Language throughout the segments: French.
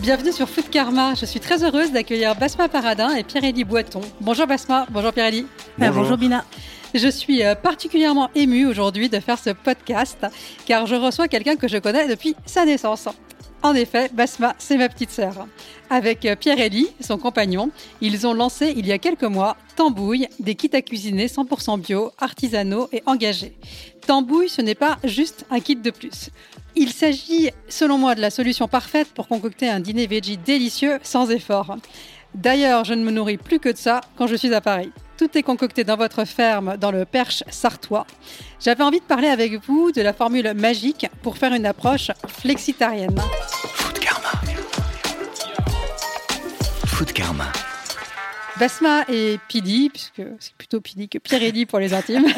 Bienvenue sur Food Karma. Je suis très heureuse d'accueillir Basma Paradin et Pierre-Élie Boiton. Bonjour Basma, bonjour Pierre-Élie. Euh, bonjour Bina. Je suis euh, particulièrement émue aujourd'hui de faire ce podcast car je reçois quelqu'un que je connais depuis sa naissance. En effet, Basma, c'est ma petite sœur. Avec euh, Pierre-Élie, son compagnon, ils ont lancé il y a quelques mois Tambouille, des kits à cuisiner 100% bio, artisanaux et engagés. Tambouille, ce n'est pas juste un kit de plus. Il s'agit, selon moi, de la solution parfaite pour concocter un dîner veggie délicieux sans effort. D'ailleurs, je ne me nourris plus que de ça quand je suis à Paris. Tout est concocté dans votre ferme, dans le Perche sartois. J'avais envie de parler avec vous de la formule magique pour faire une approche flexitarienne. Food Karma. Food Karma. Basma et Pidi, puisque c'est plutôt Pidi que Pierre-Élie pour les intimes.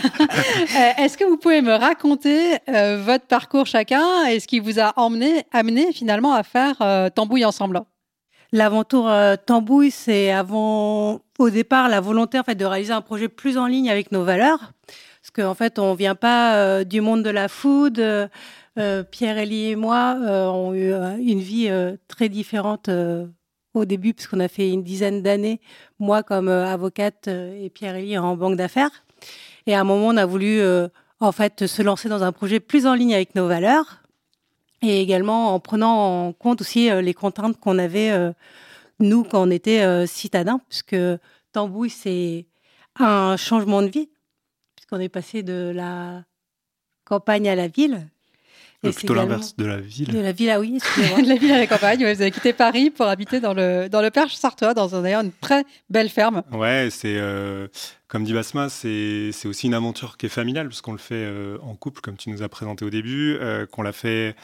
Euh, Est-ce que vous pouvez me raconter euh, votre parcours chacun et ce qui vous a emmené, amené finalement à faire euh, Tambouille ensemble L'aventure euh, Tambouille, c'est avant, au départ, la volonté en fait de réaliser un projet plus en ligne avec nos valeurs, parce qu'en fait, on vient pas euh, du monde de la food. euh, euh, Pierre, Elie et moi ont eu une vie très différente au début, puisqu'on a fait une dizaine d'années, moi comme avocate et Pierre Elie en banque d'affaires. Et à un moment, on a voulu en fait se lancer dans un projet plus en ligne avec nos valeurs et également en prenant en compte aussi euh, les contraintes qu'on avait euh, nous quand on était euh, citadins, puisque Tambouille c'est un changement de vie, puisqu'on est passé de la campagne à la ville. Euh, plutôt l'inverse de la ville. De la ville, ah oui, excusez-moi. de la ville à la campagne. ouais, vous avez quitté Paris pour habiter dans le, dans le Perche sartois, dans un- d'ailleurs une très belle ferme. Ouais, c'est euh, comme dit Basma, c'est c'est aussi une aventure qui est familiale parce qu'on le fait euh, en couple, comme tu nous as présenté au début, euh, qu'on l'a fait.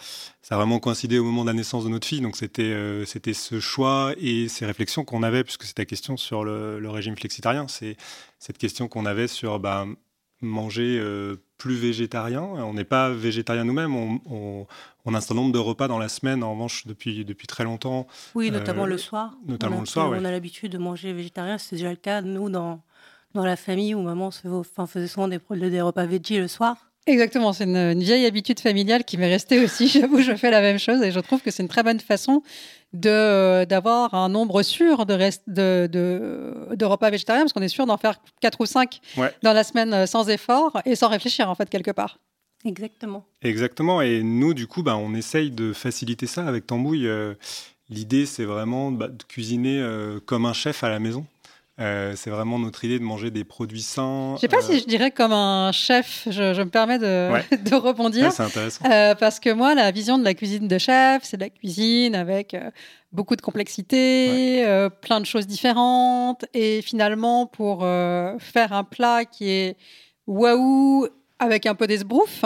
Ça a vraiment coïncidé au moment de la naissance de notre fille, donc c'était euh, c'était ce choix et ces réflexions qu'on avait, puisque c'est ta question sur le, le régime flexitarien, c'est cette question qu'on avait sur bah, manger euh, plus végétarien. On n'est pas végétarien nous-mêmes, on, on, on a un certain nombre de repas dans la semaine, en revanche, depuis, depuis très longtemps. Oui, notamment Euh, le soir. notamment on a, le soir, On ouais. a l'habitude de manger végétarien, c'est déjà le cas, nous, dans, dans la famille, où maman se, enfin, faisait souvent des, des repas veggie le soir. Exactement, c'est une, une vieille habitude familiale qui m'est restée aussi. J'avoue, je fais la même chose et je trouve que c'est une très bonne façon de d'avoir un nombre sûr de, rest- de, de, de repas végétariens parce qu'on est sûr d'en faire quatre ou cinq Ouais. dans la semaine euh, sans effort et sans réfléchir en fait quelque part. Exactement. Exactement. Et nous, du coup, bah, on essaye de faciliter ça avec Tambouille. Euh, L'idée, c'est vraiment bah, de cuisiner euh, comme un chef à la maison. Euh, c'est vraiment notre idée de manger des produits sains. Je sais pas euh, si je dirais comme un chef, je, je me permets de, Ouais. de rebondir. ouais, c'est intéressant. Euh, parce que moi, la vision de la cuisine de chef, c'est de la cuisine avec euh, beaucoup de complexité, euh, plein de choses différentes. Et finalement, pour euh, faire un plat qui est waouh, avec un peu d'esbrouf,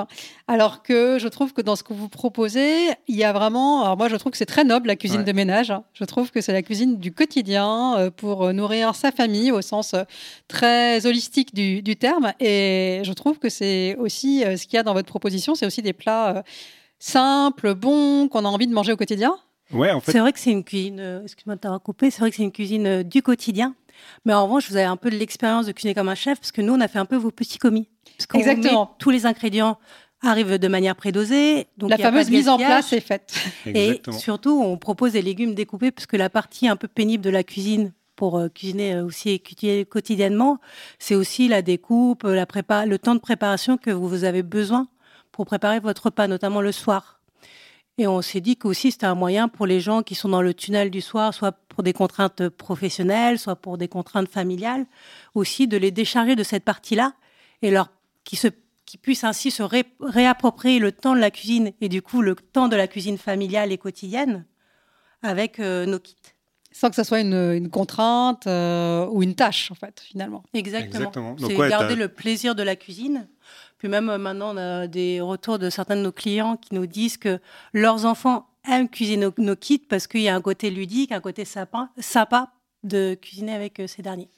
alors que je trouve que dans ce que vous proposez, il y a vraiment. Alors moi, je trouve que c'est très noble la cuisine Ouais. de ménage. Je trouve que c'est la cuisine du quotidien euh, pour euh, nourrir sa famille au sens euh, très holistique du, du terme. Et je trouve que c'est aussi ce qu'il y a dans votre proposition, c'est aussi des plats simples, bons, qu'on a envie de manger au quotidien. Ouais, en fait, C'est vrai que c'est une cuisine, excuse-moi de t'avoir coupé, c'est vrai que c'est une cuisine du quotidien. Mais en revanche, vous avez un peu de l'expérience de cuisiner comme un chef, parce que nous, on a fait un peu vos petits commis. Parce qu'on Exactement. met tous les ingrédients arrivent de manière prédosée. Donc la il y a pas fameuse de mise en place est faite. exactement. Et surtout, on propose des légumes découpés parce que la partie un peu pénible de la cuisine pour euh, cuisiner euh, aussi et cuisiner quotidiennement, c'est aussi la découpe, euh, la prépa le temps de préparation que vous avez besoin pour préparer votre repas, notamment le soir. Et on s'est dit qu'aussi c'était un moyen pour les gens qui sont dans le tunnel du soir, soit pour des contraintes professionnelles, soit pour des contraintes familiales, aussi de les décharger de cette partie-là et leur qui se qui puissent ainsi se ré- réapproprier le temps de la cuisine et du coup le temps de la cuisine familiale et quotidienne avec euh, nos kits. sans que ça soit une, une contrainte euh, ou une tâche, en fait, finalement. Exactement. C'est ouais, garder le plaisir de la cuisine. Puis même euh, maintenant, on a des retours de certains de nos clients qui nous disent que leurs enfants aiment cuisiner nos, nos kits parce qu'il y a un côté ludique, un côté sympa, sympa de cuisiner avec euh, ces derniers.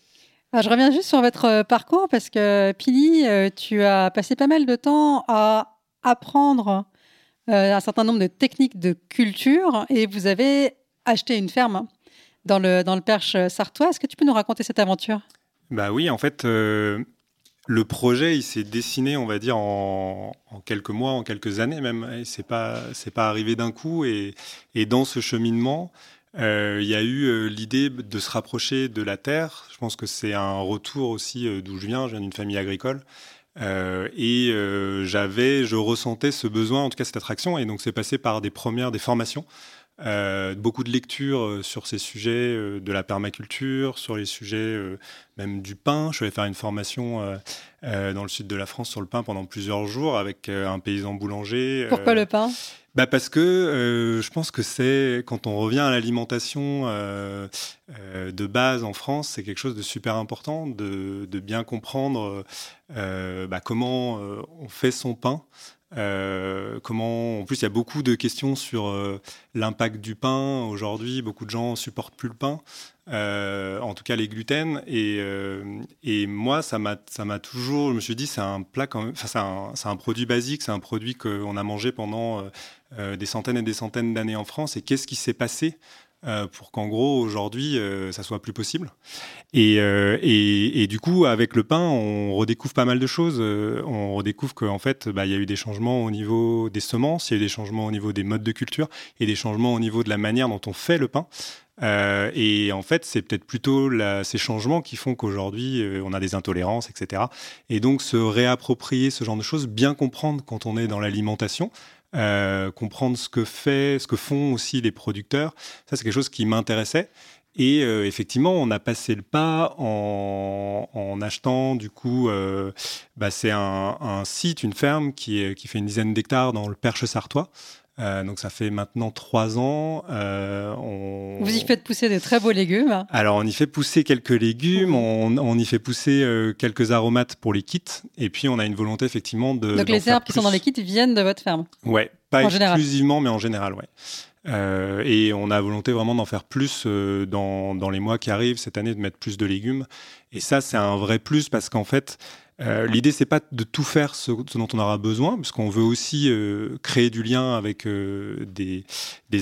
Ah, je reviens juste sur votre euh, parcours parce que Pili, euh, tu as passé pas mal de temps à apprendre euh, un certain nombre de techniques de culture et vous avez acheté une ferme dans le, dans le Perche sartois. Est-ce que tu peux nous raconter cette aventure? Bah oui, en fait, le projet, il s'est dessiné, on va dire, en, en quelques mois, en quelques années même. C'est pas, pas arrivé d'un coup. Et, et dans ce cheminement, euh, il y a eu euh, l'idée de se rapprocher de la terre. Je pense que c'est un retour aussi euh, d'où je viens. Je viens d'une famille agricole. Et j'avais, je ressentais ce besoin, en tout cas cette attraction, et donc c'est passé par des premières, des formations, beaucoup de lectures sur ces sujets de la permaculture, sur les sujets même du pain. Je suis allé faire une formation dans le sud de la France sur le pain pendant plusieurs jours avec un paysan boulanger. Pourquoi le pain? Bah parce que euh, je pense que c'est quand on revient à l'alimentation euh, euh, de base en France, c'est quelque chose de super important de, de bien comprendre bah, comment on fait son pain. Euh, comment en plus il y a beaucoup de questions sur euh, l'impact du pain aujourd'hui. Beaucoup de gens supportent plus le pain euh, en tout cas les gluten. Et, et moi ça m'a ça m'a toujours je me suis dit c'est un plat c'est un, un produit basique c'est un produit qu'on a mangé pendant des centaines et des centaines d'années en France. Et qu'est-ce qui s'est passé euh, pour qu'en gros aujourd'hui euh, ça soit plus possible. Et, euh, et, du coup avec le pain on redécouvre pas mal de choses. On redécouvre qu'en fait bah, il y a eu des changements au niveau des semences il y a eu des changements au niveau des modes de culture et des changements au niveau de la manière dont on fait le pain. Et en fait, c'est peut-être plutôt ces changements qui font qu'aujourd'hui, on a des intolérances, etc. Et donc, se réapproprier ce genre de choses, bien comprendre quand on est dans l'alimentation, euh, comprendre ce que fait, ce que font aussi les producteurs, ça, c'est quelque chose qui m'intéressait. Et euh, effectivement, on a passé le pas en, en achetant, du coup, euh, bah, c'est un, site, une ferme qui, qui fait une dizaine d'hectares dans le Perche sartois. Euh, donc ça fait maintenant trois ans. Euh, on... Vous y faites pousser de très beaux légumes. Alors, on y fait pousser quelques légumes, on, on y fait pousser euh, quelques aromates pour les kits, et puis on a une volonté effectivement de. Donc les herbes qui sont dans les kits viennent de votre ferme. Ouais, pas En général. exclusivement, mais en général, ouais. Et on a volonté vraiment d'en faire plus dans, dans les mois qui arrivent cette année, de mettre plus de légumes. Et ça, c'est un vrai plus parce qu'en fait, euh, l'idée, c'est pas de tout faire ce, dont on aura besoin, parce qu'on veut aussi euh, créer du lien avec euh, des,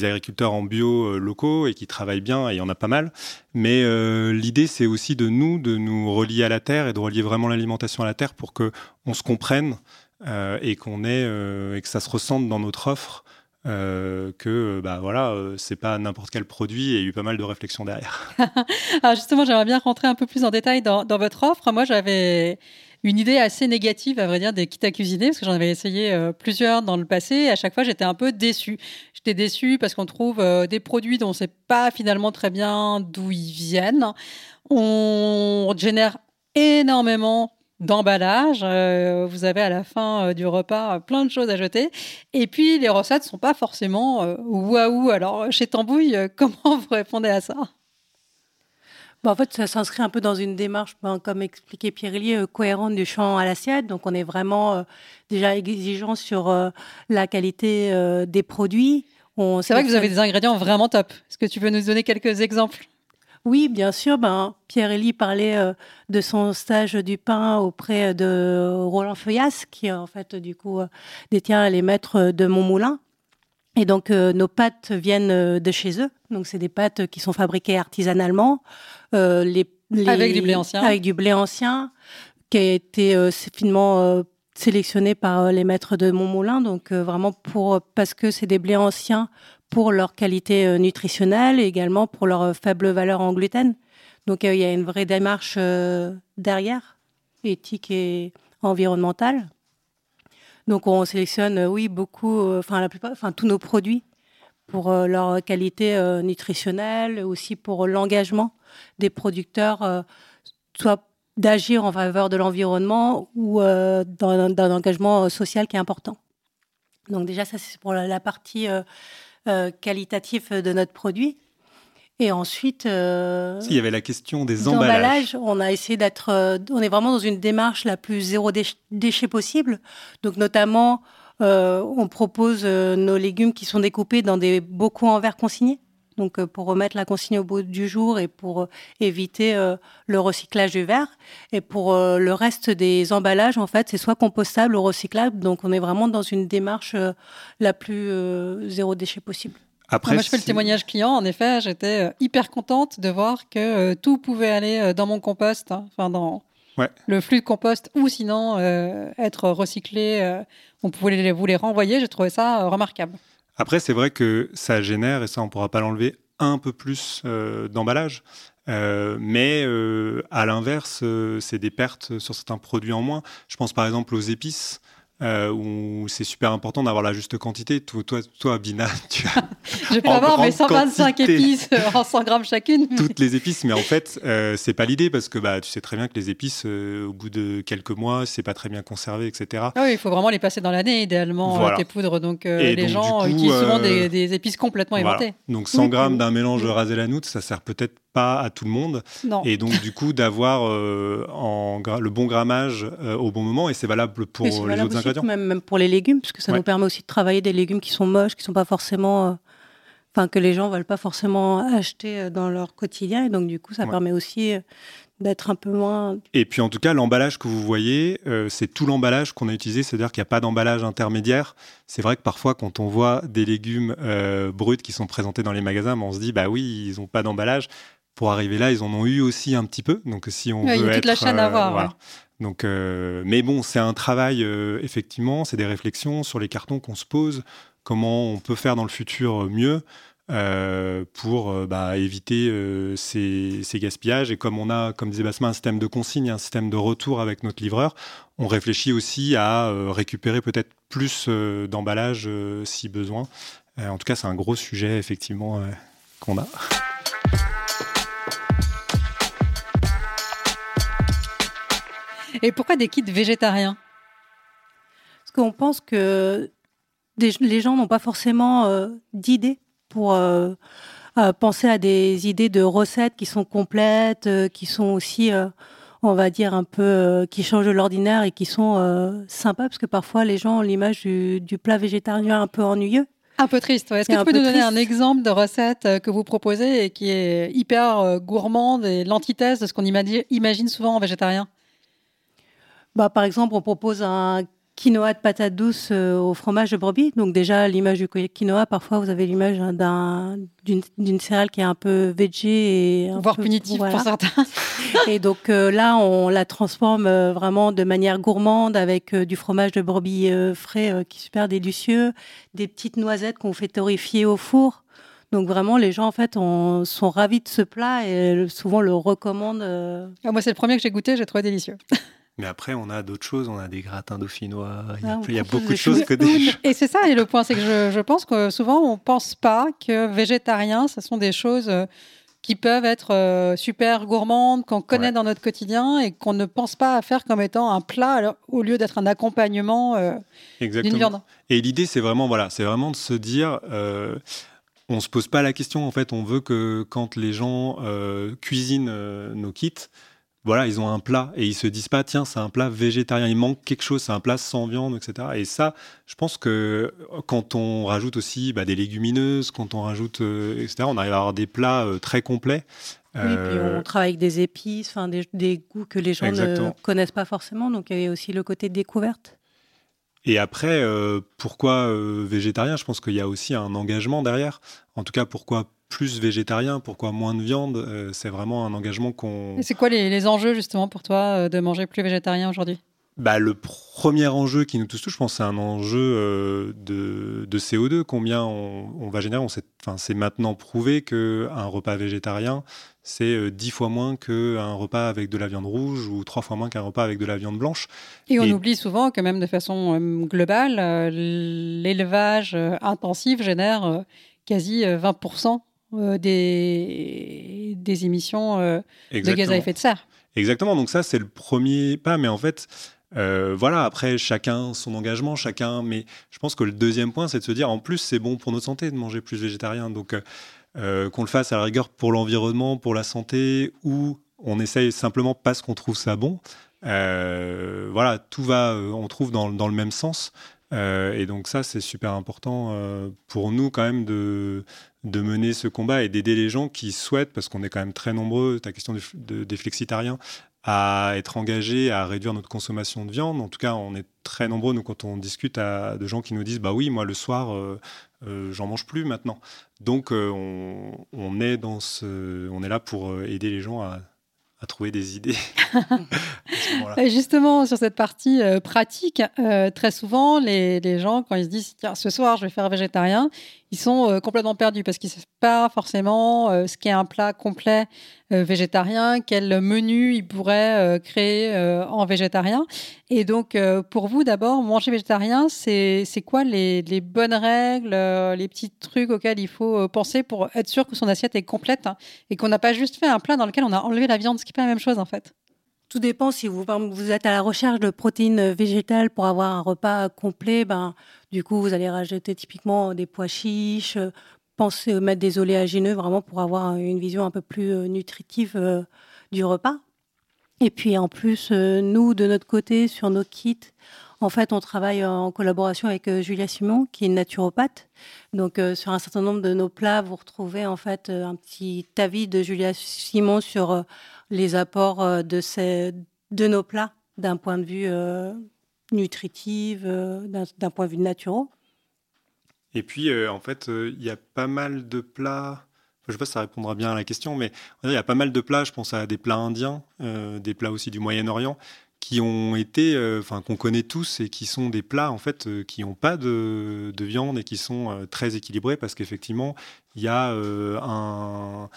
agriculteurs en bio euh, locaux et qui travaillent bien, et il y en a pas mal. Mais l'idée, c'est aussi de nous, de nous relier à la terre et de relier vraiment l'alimentation à la terre pour que on se comprenne et qu'on ait et que ça se ressente dans notre offre. que bah voilà, c'est pas n'importe quel produit et il y a eu pas mal de réflexions derrière. Alors justement, j'aimerais bien rentrer un peu plus en détail dans votre offre. Moi, j'avais une idée assez négative, à vrai dire, des kits à cuisiner, parce que j'en avais essayé euh, plusieurs dans le passé. Et à chaque fois, j'étais un peu déçue. J'étais déçue parce qu'on trouve euh, des produits dont on ne sait pas finalement très bien d'où ils viennent. On génère énormément d'emballage. Euh, vous avez à la fin du repas plein de choses à jeter. Et puis, les recettes ne sont pas forcément waouh. Alors, chez Tambouille, comment vous répondez à ça? Bah, en fait, ça s'inscrit un peu dans une démarche, ben, comme expliquait Pierre-Élie, euh, cohérente du champ à l'assiette. Donc, on est vraiment euh, déjà exigeant sur euh, la qualité euh, des produits. On C'est vrai que vous avez des ingrédients vraiment top. Est-ce que tu peux nous donner quelques exemples? Oui, bien sûr. Ben, Pierre-Élie parlait euh, de son stage du pain auprès de Roland Feuillas, qui en fait, du coup, détient les maîtres de Montmoulin. Et donc, euh, nos pâtes viennent euh, de chez eux. Donc, c'est des pâtes qui sont fabriquées artisanalement. Euh, les, les- Avec du blé ancien. Avec du blé ancien, qui a été euh, finement sélectionné par les maîtres de Montmoulin. Donc, vraiment pour, parce que c'est des blés anciens pour leur qualité nutritionnelle et également pour leur faible valeur en gluten. Donc, il y a une vraie démarche derrière, éthique et environnementale. Donc, on sélectionne, euh, oui, beaucoup, euh, enfin, la plupart, enfin, tous nos produits pour euh, leur qualité nutritionnelle, aussi pour l'engagement des producteurs, soit d'agir en faveur de l'environnement ou d'un engagement social qui est important. Donc déjà, ça, c'est pour la, partie qualitative de notre produit. Et ensuite, euh, il y avait la question des emballages. on a essayé d'être, euh, on est vraiment dans une démarche la plus zéro déch- déchet possible. Donc notamment, euh, on propose euh, nos légumes qui sont découpés dans des bocaux en verre consignés. Donc pour remettre la consigne au bout du jour et pour éviter le recyclage du verre. Et pour le reste des emballages, en fait, c'est soit compostable ou recyclable. Donc on est vraiment dans une démarche la plus zéro déchet possible. Après, Moi, je fais le témoignage client. En effet, j'étais euh, hyper contente de voir que euh, tout pouvait aller euh, dans mon compost, hein, enfin dans Ouais. le flux de compost, ou sinon euh, être recyclé. euh, on pouvait les, vous les renvoyer. J'ai trouvé ça remarquable. Après, c'est vrai que ça génère, et ça on pourra pas l'enlever, un peu plus d'emballage. Euh, mais euh, à l'inverse, euh, c'est des pertes sur certains produits en moins. Je pense par exemple aux épices. Euh, où c'est super important d'avoir la juste quantité. Toi, toi, toi Bina, tu as Je peux avoir mes grande 125 quantité. épices euh, en 100 grammes chacune. toutes les épices, mais en fait, euh, c'est pas l'idée parce que bah, tu sais très bien que les épices, euh, au bout de quelques mois, c'est pas très bien conservé, etc. Ah oui, il faut vraiment les passer dans l'année, idéalement, Voilà. euh, tes poudres. Donc, euh, les donc, gens coup, utilisent souvent des, des épices complètement Voilà. inventées. Donc 100 Oui, grammes d'un mélange de ras et la noutre, ça sert peut-être pas à tout le monde. Non. Et donc, du coup, d'avoir le bon grammage au bon moment, et c'est valable pour les valable autres aussi, Même, même pour les légumes, parce que ça Ouais. nous permet aussi de travailler des légumes qui sont moches, qui sont pas forcément, euh, enfin que les gens veulent pas forcément acheter euh, dans leur quotidien, et donc du coup ça Ouais. permet aussi euh, d'être un peu moins. Et puis, en tout cas, l'emballage que vous voyez, euh, c'est tout l'emballage qu'on a utilisé, c'est-à-dire qu'il n'y a pas d'emballage intermédiaire. C'est vrai que parfois, quand on voit des légumes euh, bruts qui sont présentés dans les magasins, ben, on se dit, bah oui, ils n'ont pas d'emballage. Pour arriver là, ils en ont eu aussi un petit peu. Donc, si on Ouais, il y veut a toute la chaîne à euh, voir, voilà. ouais. Donc, euh, mais bon, c'est un travail, euh, effectivement, c'est des réflexions sur les cartons qu'on se pose, comment on peut faire dans le futur mieux euh, pour euh, bah, éviter ces, ces gaspillages. Et comme on a, comme disait Basma, un système de consigne, un système de retour avec notre livreur, on réfléchit aussi à récupérer peut-être plus d'emballage si besoin. En tout cas, c'est un gros sujet, effectivement, qu'on a. Et pourquoi des kits végétariens? Parce qu'on pense que des- les gens n'ont pas forcément euh, d'idées pour euh, euh, penser à des idées de recettes qui sont complètes, qui sont aussi, on va dire, un peu, qui changent de l'ordinaire et qui sont sympas, parce que parfois les gens ont l'image du, du plat végétarien un peu ennuyeux. Un peu triste. ouais. Est-ce que tu peux peu nous donner triste. un exemple de recette euh, que vous proposez et qui est hyper euh, gourmande et l'antithèse de ce qu'on imagine, imagine souvent en végétarien? Bah, par exemple, on propose un quinoa de patates douces euh, au fromage de brebis. Donc déjà, l'image du quinoa, parfois, vous avez l'image d'un- d'une d'une céréale qui est un peu végé et un Voire peu- voilà. pour certains. Et donc euh, là, on la transforme euh, vraiment de manière gourmande avec du fromage de brebis frais qui est super délicieux, des petites noisettes qu'on fait torréfier au four. Donc vraiment, les gens en fait on- sont ravis de ce plat et souvent le recommandent. Ah, Moi, c'est le premier que j'ai goûté, j'ai trouvé délicieux. Mais après, on a d'autres choses. On a des gratins dauphinois. Il y a, Ah, on il y a propose beaucoup de choses que des... Et c'est ça, et le point, c'est que je, je pense que souvent, on pense pas que végétarien, ce sont des choses euh, qui peuvent être euh, super gourmandes, qu'on connaît Ouais. dans notre quotidien et qu'on ne pense pas à faire comme étant un plat alors, au lieu d'être un accompagnement euh, d'une viande. Et l'idée, c'est vraiment, voilà, c'est vraiment de se dire, euh, on se pose pas la question. En fait, on veut que quand les gens cuisinent nos kits, voilà, ils ont un plat et ils se disent pas, tiens, c'est un plat végétarien, il manque quelque chose, c'est un plat sans viande, etc. Et ça, je pense que quand on rajoute aussi bah, des légumineuses, quand on rajoute, euh, etc., on arrive à avoir des plats euh, très complets. Oui, puis Euh, on travaille avec des épices, enfin des, des goûts que les gens Exactement. ne connaissent pas forcément. Donc il y a aussi le côté découverte. Et après, euh, pourquoi euh, végétarien? Je pense qu'il y a aussi un engagement derrière. En tout cas, pourquoi plus végétarien Pourquoi moins de viande Euh, C'est vraiment un engagement qu'on... C'est quoi les, les enjeux, justement, pour toi, euh, de manger plus végétarien aujourd'hui? Bah, le premier enjeu qui nous touche, je pense, c'est un enjeu euh, de, de CO2. Combien on, on va générer on sait, enfin, C'est maintenant prouvé qu'un repas végétarien, c'est euh, 10 fois moins qu'un repas avec de la viande rouge ou 3 fois moins qu'un repas avec de la viande blanche. Et on Et- oublie souvent que même de façon globale, l'élevage intensif génère quasi euh, 20% euh, des, des émissions euh, de gaz à effet de serre. Exactement, donc ça c'est le premier pas, mais en fait, euh, voilà, après chacun son engagement, chacun, mais je pense que le deuxième point c'est de se dire en plus c'est bon pour notre santé de manger plus végétarien, donc qu'on le fasse à la rigueur pour l'environnement, pour la santé, ou on essaye simplement parce qu'on trouve ça bon. Voilà, tout va, on trouve dans, dans le même sens. Euh, et donc ça, c'est super important euh, pour nous quand même de, mener ce combat et d'aider les gens qui souhaitent, parce qu'on est quand même très nombreux, ta question de- de- des flexitariens, à être engagés à réduire notre consommation de viande. En tout cas, on est très nombreux, nous, quand on discute à, de gens qui nous disent, bah oui, moi, le soir, euh, j'en mange plus maintenant. Donc, on, est dans ce, on est là pour aider les gens à, à trouver des idées. à justement, sur cette partie euh, pratique, euh, très souvent, les, les gens, quand ils se disent Tiens, ce soir, je vais faire végétarien, ils sont euh, complètement perdus parce qu'ils ne savent pas forcément ce qu'est un plat complet végétarien, quel menu ils pourraient euh, créer euh, en végétarien. Et donc, euh, pour vous, d'abord, manger végétarien, c'est quoi les, bonnes règles, euh, les petits trucs auxquels il faut euh, penser pour être sûr que son assiette est complète hein, et qu'on n'a pas juste fait un plat dans lequel on a enlevé la viande, ce qui n'est pas la même chose en fait? Tout dépend si vous, vous êtes à la recherche de protéines végétales pour avoir un repas complet. Ben, du coup, vous allez rajouter typiquement des pois chiches. Pensez à mettre des oléagineux vraiment pour avoir une vision un peu plus euh, nutritive euh, du repas. Et puis en plus, euh, nous, de notre côté, sur nos kits, en fait, on travaille en collaboration avec Julia Simon, qui est naturopathe. Donc, sur un certain nombre de nos plats, vous retrouvez en fait un petit avis de Julia Simon sur les apports de, ces, de nos plats d'un point de vue nutritif, d'un point de vue naturel. Et puis, euh, en fait, euh, il y a pas mal de plats. enfin, je sais pas si ça répondra bien à la question, mais il y a pas mal de plats. Je pense à des plats indiens, euh, des plats aussi du Moyen-Orient, qui ont été, enfin, qu'on connaît tous et qui sont des plats en fait qui n'ont pas de, de viande et qui sont très équilibrés parce qu'effectivement, il y a un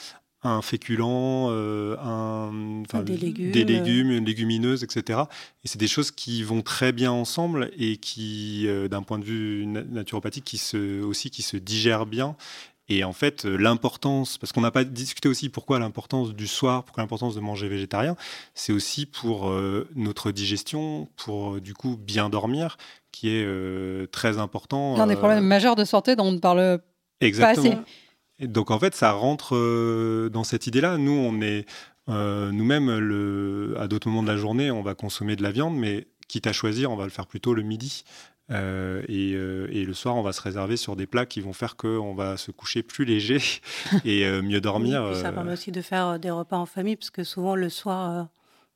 un féculent, euh, un, enfin, Des légumes. des légumes, une légumineuse, etc. Et c'est des choses qui vont très bien ensemble et qui, euh, d'un point de vue na- naturopathique, qui se, aussi qui se digèrent bien. Et en fait, euh, l'importance, parce qu'on n'a pas discuté aussi pourquoi l'importance du soir, pourquoi l'importance de manger végétarien, c'est aussi pour euh, notre digestion, pour du coup bien dormir, qui est euh, très important. L'un des euh, problèmes majeurs de santé dont on ne parle Exactement. assez. Et donc en fait, ça rentre euh, dans cette idée-là. Nous, on est euh, nous-mêmes le, à d'autres moments de la journée, on va consommer de la viande, mais quitte à choisir, on va le faire plutôt le midi. Euh, et, et le soir, on va se réserver sur des plats qui vont faire qu'on va se coucher plus léger et mieux dormir. Oui, puis ça permet aussi de faire des repas en famille, parce que souvent le soir,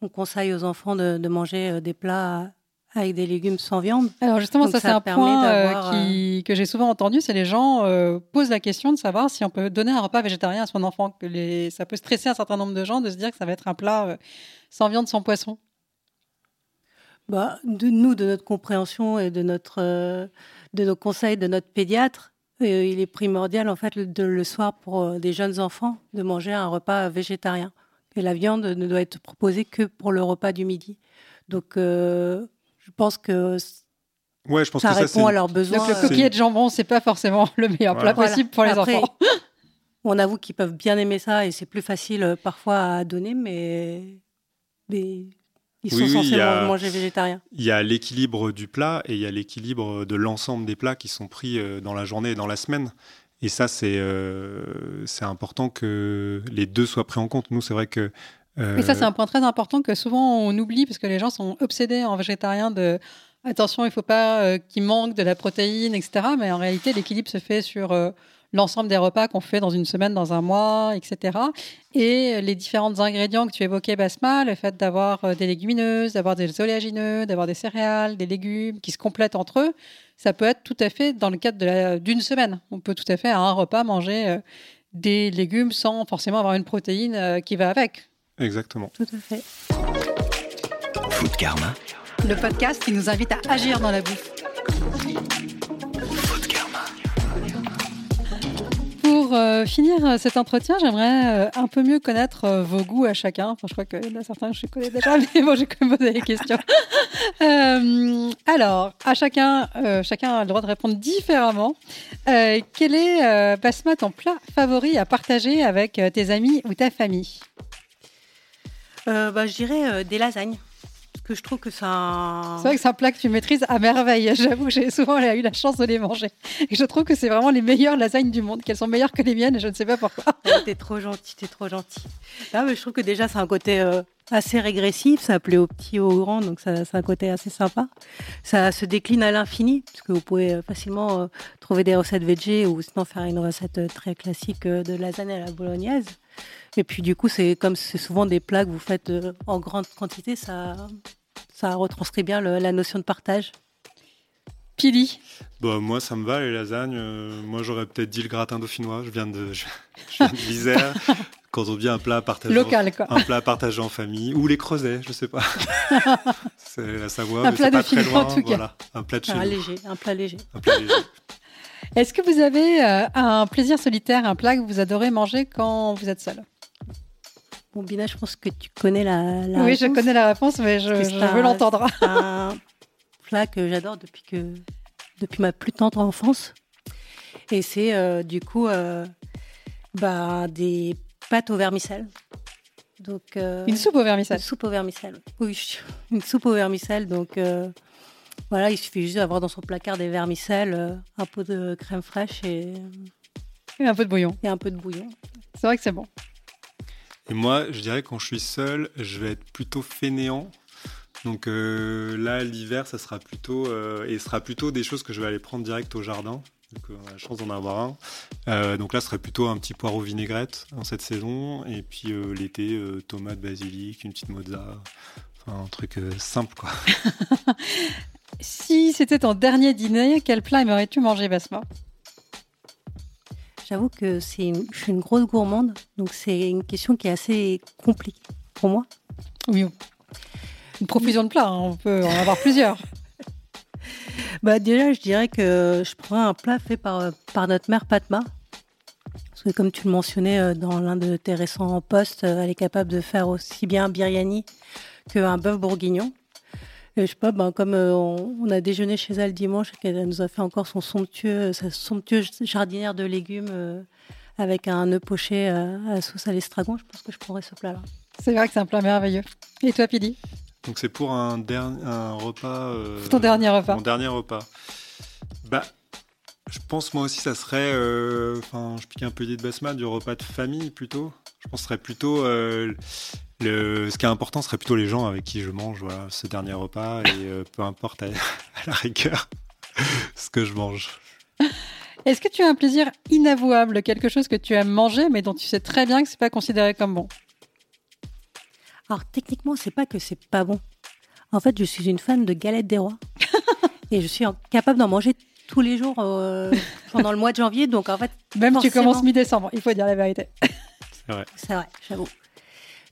on conseille aux enfants de, de manger des plats avec des légumes sans viande. Alors justement, Donc ça, ça c'est un point euh, qui- que j'ai souvent entendu, c'est les gens euh, posent la question de savoir si on peut donner un repas végétarien à son enfant. Que les... Ça peut stresser un certain nombre de gens de se dire que ça va être un plat euh, sans viande, sans poisson. Bah, de nous, de notre compréhension et de, notre, euh, de nos conseils de notre pédiatre, euh, il est primordial en fait le, de- le soir pour euh, des jeunes enfants de manger un repas végétarien. Et la viande ne doit être proposée que pour le repas du midi. Donc, euh, je pense que Ouais, je pense ça que ça, c'est répond à leurs besoins. Donc le euh, coquillet de jambon, c'est pas forcément le meilleur Voilà. plat possible pour les Après, enfants. On avoue qu'ils peuvent bien aimer ça et c'est plus facile euh, parfois à donner, mais, mais ils sont Oui, oui, censés a- manger végétarien. Il y a l'équilibre du plat et il y a l'équilibre de l'ensemble des plats qui sont pris euh, dans la journée et dans la semaine. Et ça, c'est euh, c'est important que les deux soient pris en compte. Nous, c'est vrai que. Euh, Et ça, c'est un point très important que souvent on oublie parce que les gens sont obsédés en végétarien de attention, il faut pas euh, qu'il manque de la protéine, etc. Mais en réalité, l'équilibre se fait sur euh, l'ensemble des repas qu'on fait dans une semaine, dans un mois, etc. Et les différents ingrédients que tu évoquais, Basma, le fait d'avoir euh, des légumineuses, d'avoir des oléagineux, d'avoir des céréales, des légumes qui se complètent entre eux, ça peut être tout à fait dans le cadre d'une semaine. On peut tout à fait à un repas manger euh, des légumes sans forcément avoir une protéine euh, qui va avec. Exactement. Tout à fait. Food Karma. Le podcast qui nous invite à agir dans la bouffe. Food Karma. Pour euh, finir euh, cet entretien, j'aimerais euh, un peu mieux connaître euh, vos goûts à chacun. Enfin, je crois que là, certains, je connais déjà, mais bon, j'ai quand même posé les questions. Euh, alors, à chacun, euh, chacun a le droit de répondre différemment. Euh, quel est, euh, Basma, ton plat favori à partager avec euh, tes amis ou ta famille? Euh, bah, je dirais euh, des lasagnes. Parce que je trouve que c'est un. C'est vrai que c'est un plat que tu maîtrises à merveille. J'avoue que j'ai souvent eu la chance de les manger. Et je trouve que c'est vraiment les meilleures lasagnes du monde, qu'elles sont meilleures que les miennes et je ne sais pas pourquoi. t'es trop gentil, t'es trop gentil. Là, mais je trouve que déjà, c'est un côté euh, assez régressif. Ça plaît aux petits, aux grands, donc ça, c'est un côté assez sympa. Ça se décline à l'infini, parce que vous pouvez facilement euh, trouver des recettes végé ou sinon faire une recette très classique de lasagne à la bolognaise. Et puis du coup, c'est comme c'est souvent des plats que vous faites en grande quantité, ça, ça retranscrit bien la notion de partage. Pili bah, Moi, ça me va, les lasagnes. Euh, moi, j'aurais peut-être dit le gratin dauphinois. Je viens de, je, viens l'Isère. Quand on dit un plat partagé, Local, quoi. un plat partagé en famille, ou les creusets, je sais pas. c'est la Savoie, un mais plat pas très loin. En tout cas. Voilà, un plat de chez un nous. léger, un plat léger. Un plat léger. Est-ce que vous avez euh, un plaisir solitaire, un plat que vous adorez manger quand vous êtes seul? Bon, Bina, je pense que tu connais la, la Oui, réponse. je connais la réponse, mais je, C'est je un- veux l'entendre. un plat que j'adore depuis que depuis ma plus tendre enfance. Et c'est euh, du coup euh, bah, des pâtes au vermicelle. Donc euh, Une soupe au une vermicelle. soupe au vermicelle. Oui, une soupe au vermicelle. Donc voilà, il suffit juste d'avoir dans son placard des vermicelles, euh, un peu de crème fraîche et, Et un peu de bouillon. et un peu de bouillon. C'est vrai que c'est bon. Et moi, je dirais que quand je suis seul, je vais être plutôt fainéant. Donc euh, là, l'hiver, ça sera plutôt euh, et ce sera plutôt des choses que je vais aller prendre direct au jardin. Donc on a la chance d'en avoir un. Euh, donc là, ce serait plutôt un petit poireau vinaigrette en cette saison. Et puis euh, l'été, euh, tomate, basilic, une petite mozza. Enfin, un truc euh, simple, quoi. Si c'était ton dernier dîner, quel plat aimerais-tu manger, Basma? J'avoue que c'est je suis une grosse gourmande, donc c'est une question qui est assez compliquée pour moi. Oui. Une profusion de plats, hein, on peut en avoir plusieurs. Bah déjà, je dirais que je prends un plat fait par, par notre mère Patma. Parce que comme tu le mentionnais euh, dans l'un de tes récents posts, euh, elle est capable de faire aussi bien un biryani qu'un bœuf bourguignon. Et je sais pas, ben, comme euh, on, on a déjeuné chez elle dimanche, et qu'elle nous a fait encore son somptueux, sa somptueuse jardinière de légumes euh, avec un œuf poché euh, à la sauce à l'estragon, je pense que je prendrais ce plat-là. C'est vrai que c'est un plat merveilleux. Et toi, Pili? Donc c'est pour un, dernier un repas. euh, Ton dernier repas. Mon dernier repas. Bah, je pense moi aussi ça serait, euh, enfin, je pique un peu l'idée de Basma, du repas de famille plutôt. Je pense que ce serait plutôt euh, le, ce qui est important serait plutôt les gens avec qui je mange, voilà, ce dernier repas et euh, peu importe à, à la rigueur ce que je mange. Est-ce que tu as un plaisir inavouable, quelque chose que tu aimes manger, mais dont tu sais très bien que c'est pas considéré comme bon? Alors techniquement, c'est pas que c'est pas bon. En fait, je suis une fan de galettes des rois et je suis capable d'en manger tous les jours euh, pendant le mois de janvier. Donc en fait, Même tu Forcément. commences mi-décembre, il faut dire la vérité. c'est vrai, j'avoue.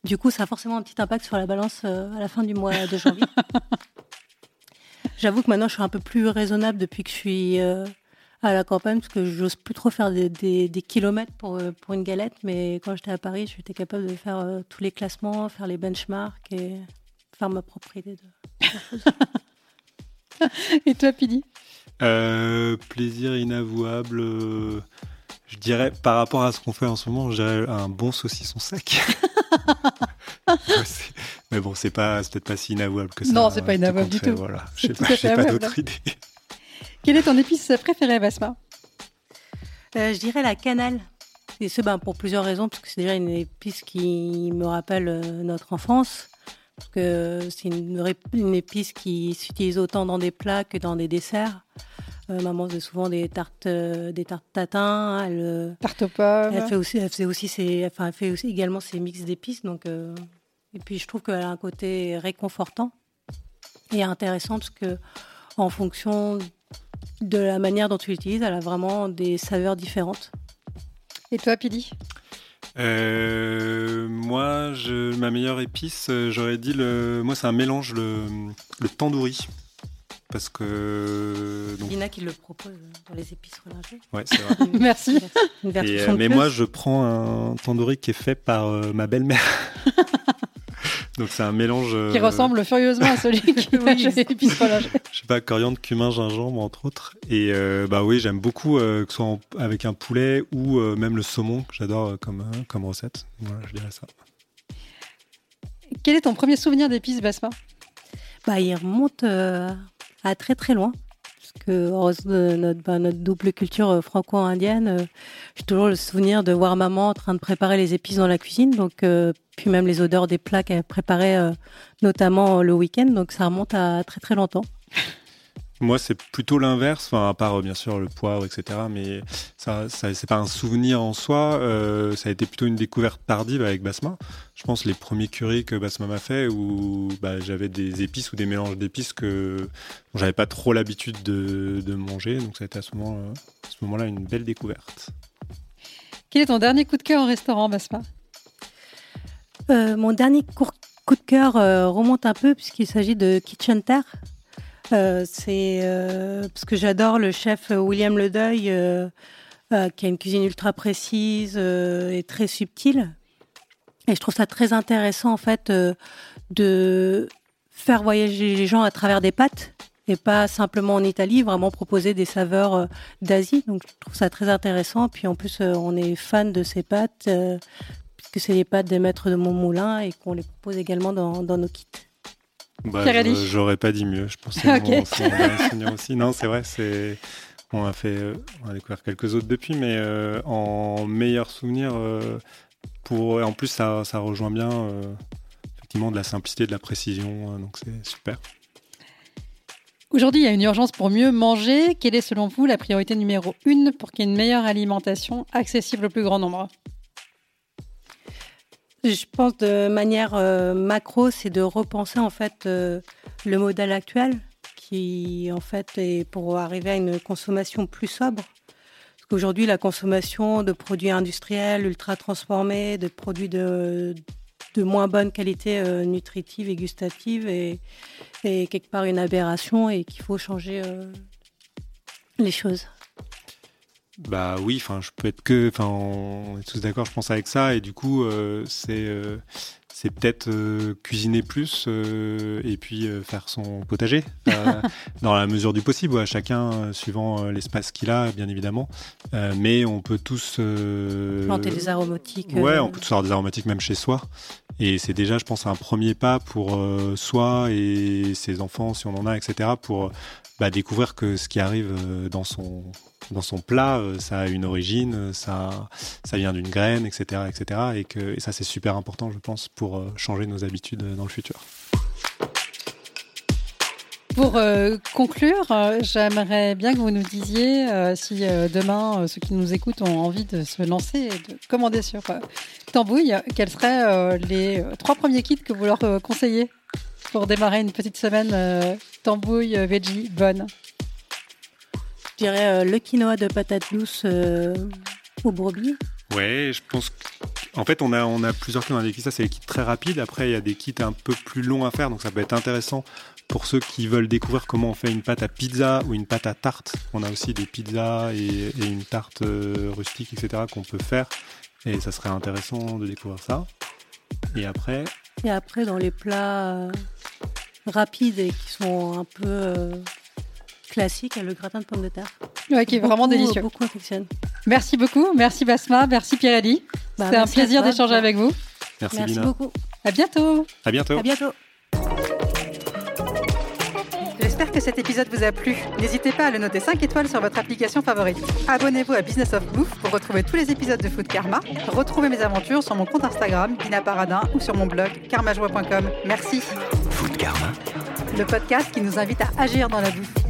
Du coup, ça a forcément un petit impact sur la balance euh, à la fin du mois de janvier. J'avoue que maintenant, je suis un peu plus raisonnable depuis que je suis euh, à la campagne, parce que j'ose plus trop faire des, des- des kilomètres pour, euh, pour une galette. Mais quand j'étais à Paris, j'étais capable de faire euh, tous les classements, faire les benchmarks et faire ma propre idée de, Et toi, Pili? Euh, plaisir inavouable. euh, je dirais, par rapport à ce qu'on fait en ce moment, je dirais un bon saucisson sec. Mais bon, c'est pas, c'est peut-être pas si inavouable que ça. Non, c'est pas tout inavouable du tout. Voilà, je sais tout pas, pas d'autre idée. Quelle est ton épice préférée, Basma? Euh, je dirais la cannelle. Et ce, ben, pour plusieurs raisons, parce que c'est déjà une épice qui me rappelle euh, notre enfance. Parce que c'est une épice qui s'utilise autant dans des plats que dans des desserts. Euh, maman faisait souvent des tartes, euh, des tartes tatin. Elle, euh, Tarte aux pommes. elle fait aussi, elle faisait aussi ses, enfin, elle fait aussi également ses mix d'épices. Donc, euh, et puis je trouve qu'elle a un côté réconfortant et intéressant parce que en fonction de la manière dont tu l'utilises, elle a vraiment des saveurs différentes. Et toi, Pili? Euh, moi, je, ma meilleure épice, j'aurais dit le. Moi, c'est un mélange le, le tandoori. Parce que. Donc, Lina qui le propose dans les épices relâchées. ouais, c'est vrai. Merci. Une version Et, euh, mais moi, je prends un tandoori qui est fait par euh, ma belle-mère. Donc c'est un mélange. euh, Qui ressemble furieusement à celui qui Oui. a chez l'épice fromage. Je sais pas, coriandre, cumin, gingembre, entre autres. Et euh, bah oui, j'aime beaucoup euh, que ce soit en- avec un poulet ou euh, même le saumon, que j'adore euh, comme, euh, comme recette. Voilà, je dirais ça. Quel est ton premier souvenir d'épices, Basma? Bah, il remonte très très loin. Que notre, bah, notre double culture euh, franco-indienne, euh, j'ai toujours le souvenir de voir maman en train de préparer les épices dans la cuisine, donc euh, puis même les odeurs des plats qu'elle préparait notamment le week-end, donc ça remonte à très très longtemps. Moi, c'est plutôt l'inverse, enfin, à part bien sûr le poivre, etc. Mais ça, ça c'est pas un souvenir en soi. Euh, ça a été plutôt une découverte tardive avec Basma. Je pense les premiers currys que Basma m'a fait où bah, j'avais des épices ou des mélanges d'épices que j'avais pas trop l'habitude de, de, manger. Donc ça a été à ce moment, à ce moment-là une belle découverte. Quel est ton dernier coup de cœur en restaurant, Basma? Euh, Mon dernier coup de cœur euh, remonte un peu puisqu'il s'agit de Kitchen Terre. Euh, c'est euh, parce que j'adore le chef William Ledeuil, euh, qui a une cuisine ultra précise et très subtile. Et je trouve ça très intéressant en fait de faire voyager les gens à travers des pâtes et pas simplement en Italie, vraiment proposer des saveurs d'Asie. Donc je trouve ça très intéressant. Puis en plus, on est fan de ces pâtes, puisque c'est les pâtes des maîtres de mon moulin et qu'on les propose également dans, dans nos kits. Bah, J'aurais pas dit mieux. Je pensais okay. mon, aussi. Non, c'est vrai. C'est on a fait, euh, on a découvert quelques autres depuis, mais euh, en meilleur souvenir. Euh, pour en plus, ça, ça rejoint bien effectivement de la simplicité, de la précision. donc c'est super. Aujourd'hui, il y a une urgence pour mieux manger. Quelle est selon vous la priorité numéro une pour qu'il y ait une meilleure alimentation accessible au plus grand nombre? Je pense de manière euh, macro, c'est de repenser en fait euh, le modèle actuel qui en fait est pour arriver à une consommation plus sobre. Parce qu'aujourd'hui, la consommation de produits industriels ultra transformés, de produits de, de moins bonne qualité euh, nutritive et gustative est, est, quelque part une aberration et qu'il faut changer les choses. Bah oui, enfin, je peux être que, enfin, on est tous d'accord, je pense avec ça, et du coup, euh, c'est euh, c'est peut-être euh, cuisiner plus et puis faire son potager dans la mesure du possible, à chacun suivant l'espace qu'il a, bien évidemment. mais on peut tous planter des aromatiques. Ouais, on peut tous avoir des aromatiques même chez soi. Et c'est déjà, je pense, un premier pas pour soi et ses enfants, si on en a, etc., pour bah, découvrir que ce qui arrive dans son dans son plat, euh, ça a une origine, euh, ça, ça vient d'une graine, etc., etc. Et que ça, c'est super important, je pense, pour euh, changer nos habitudes dans le futur. Pour conclure, j'aimerais bien que vous nous disiez si demain ceux qui nous écoutent ont envie de se lancer et de commander sur Tambouille, quels seraient les trois premiers kits que vous leur conseillez pour démarrer une petite semaine Tambouille veggie bonne? Je dirais euh, le quinoa de patates douces euh, au brebis. Ouais, je pense en fait, on a, on a plusieurs kits. On a des kits, ça c'est des kits très rapides. Après, il y a des kits un peu plus longs à faire, donc ça peut être intéressant pour ceux qui veulent découvrir comment on fait une pâte à pizza ou une pâte à tarte. On a aussi des pizzas et, une tarte euh, rustique, etc. qu'on peut faire. Et ça serait intéressant de découvrir ça. Et après? Et après, dans les plats rapides et qui sont un peu classique, le gratin de pommes de terre. Ouais, qui est vraiment délicieux. Beaucoup affectionne. Merci beaucoup. Merci Basma. Merci Pierre-Elie. Bah, C'était un plaisir d'échanger avec vous. Merci, merci beaucoup. À bientôt. À bientôt. À bientôt. J'espère que cet épisode vous a plu. N'hésitez pas à le noter 5 étoiles sur votre application favorite. Abonnez-vous à Business of Bouffe pour retrouver tous les épisodes de Food Karma. Retrouvez mes aventures sur mon compte Instagram, Dina Paradin, ou sur mon blog, karmajoie.com. Merci. Food Karma. Le podcast qui nous invite à agir dans la bouffe.